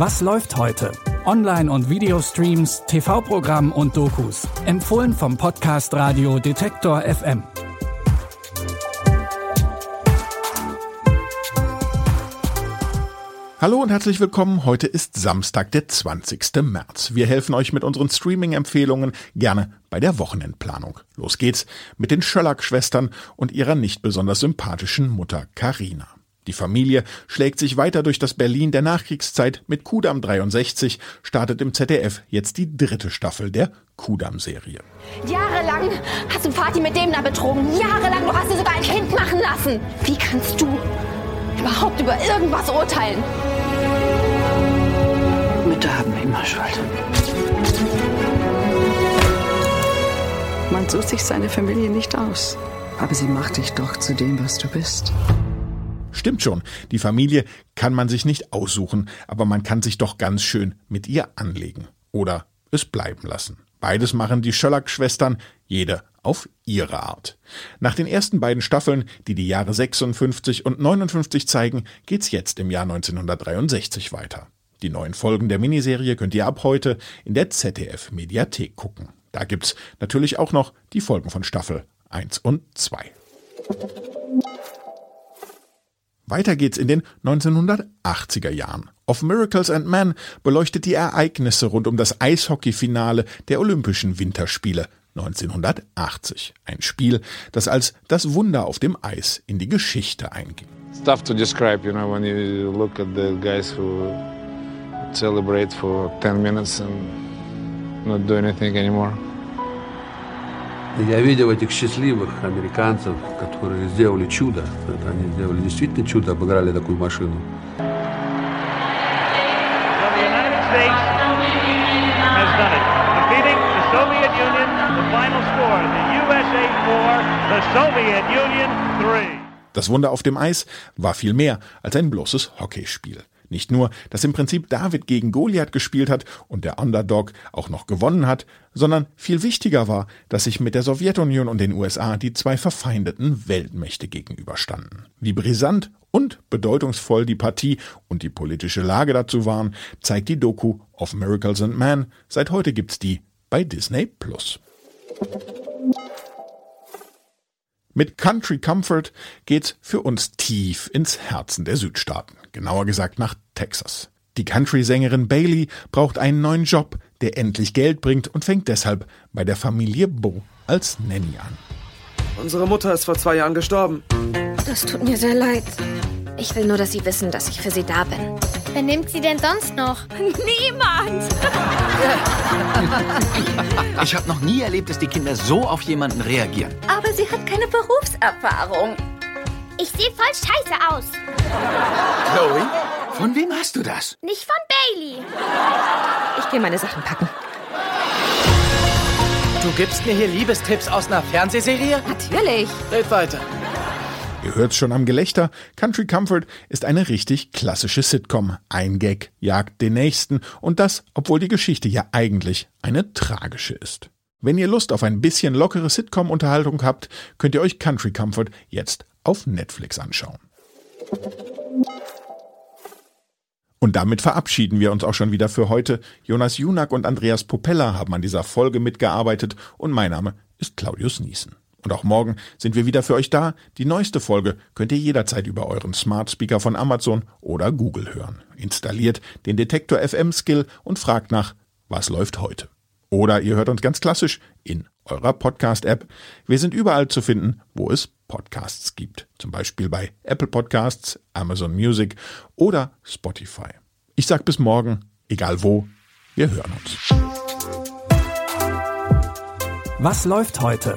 Was läuft heute? Online- und Videostreams, TV-Programm und Dokus. Empfohlen vom Podcast Radio Detektor FM. Hallo und herzlich willkommen. Heute ist Samstag, der 20. März. Wir helfen euch mit unseren Streaming-Empfehlungen gerne bei der Wochenendplanung. Los geht's mit den Schöllack-Schwestern und ihrer nicht besonders sympathischen Mutter Karina. Die Familie schlägt sich weiter durch das Berlin der Nachkriegszeit. Mit Kudam 63 startet im ZDF jetzt die dritte Staffel der Kudam-Serie. Jahrelang hast du Vati mit dem da betrogen. Jahrelang, du hast dir sogar ein Kind machen lassen. Wie kannst du überhaupt über irgendwas urteilen? Mütter haben immer Schuld. Man sucht sich seine Familie nicht aus. Aber sie macht dich doch zu dem, was du bist. Stimmt schon, die Familie kann man sich nicht aussuchen, aber man kann sich doch ganz schön mit ihr anlegen. Oder es bleiben lassen. Beides machen die Schöllack-Schwestern, jede auf ihre Art. Nach den ersten beiden Staffeln, die die Jahre 56 und 59 zeigen, geht's jetzt im Jahr 1963 weiter. Die neuen Folgen der Miniserie könnt ihr ab heute in der ZDF Mediathek gucken. Da gibt's natürlich auch noch die Folgen von Staffel 1 und 2. Weiter geht's in den 1980er Jahren. Of Miracles and Men beleuchtet die Ereignisse rund um das Eishockeyfinale der Olympischen Winterspiele 1980. Ein Spiel, das als das Wunder auf dem Eis in die Geschichte einging. It's tough to describe, you know, when you look at the guys who celebrate for 10 minutes and not do anything anymore. Я видел этих счастливых американцев, которые сделали чудо. Это они сделали действительно чудо, обыграли такую машину. Das Wunder auf dem Eis war viel mehr als ein bloßes Hockeyspiel. Nicht nur, dass im Prinzip David gegen Goliath gespielt hat und der Underdog auch noch gewonnen hat, sondern viel wichtiger war, dass sich mit der Sowjetunion und den USA die zwei verfeindeten Weltmächte gegenüberstanden. Wie brisant und bedeutungsvoll die Partie und die politische Lage dazu waren, zeigt die Doku of Miracles and Man. Seit heute gibt's die bei Disney Plus. Mit Country Comfort geht's für uns tief ins Herzen der Südstaaten, genauer gesagt nach Texas. Die Country-Sängerin Bailey braucht einen neuen Job, der endlich Geld bringt und fängt deshalb bei der Familie Bo als Nanny an. Unsere Mutter ist vor zwei Jahren gestorben. Das tut mir sehr leid. Ich will nur, dass Sie wissen, dass ich für Sie da bin. Wer nimmt sie denn sonst noch? Niemand! Ich habe noch nie erlebt, dass die Kinder so auf jemanden reagieren. Aber sie hat keine Berufserfahrung. Ich sehe voll scheiße aus. Chloe, von wem hast du das? Nicht von Bailey. Ich gehe meine Sachen packen. Du gibst mir hier Liebestipps aus einer Fernsehserie? Natürlich. Red weiter. Ihr hört's schon am Gelächter. Country Comfort ist eine richtig klassische Sitcom. Ein Gag jagt den nächsten und das, obwohl die Geschichte ja eigentlich eine tragische ist. Wenn ihr Lust auf ein bisschen lockere Sitcom-Unterhaltung habt, könnt ihr euch Country Comfort jetzt auf Netflix anschauen. Und damit verabschieden wir uns auch schon wieder für heute. Jonas Junak und Andreas Popella haben an dieser Folge mitgearbeitet und mein Name ist Claudius Niesen. Und auch morgen sind wir wieder für euch da. Die neueste Folge könnt ihr jederzeit über euren Smart Speaker von Amazon oder Google hören. Installiert den Detektor FM Skill und fragt nach, was läuft heute. Oder ihr hört uns ganz klassisch in eurer Podcast-App. Wir sind überall zu finden, wo es Podcasts gibt. Zum Beispiel bei Apple Podcasts, Amazon Music oder Spotify. Ich sag bis morgen, egal wo, wir hören uns. Was läuft heute?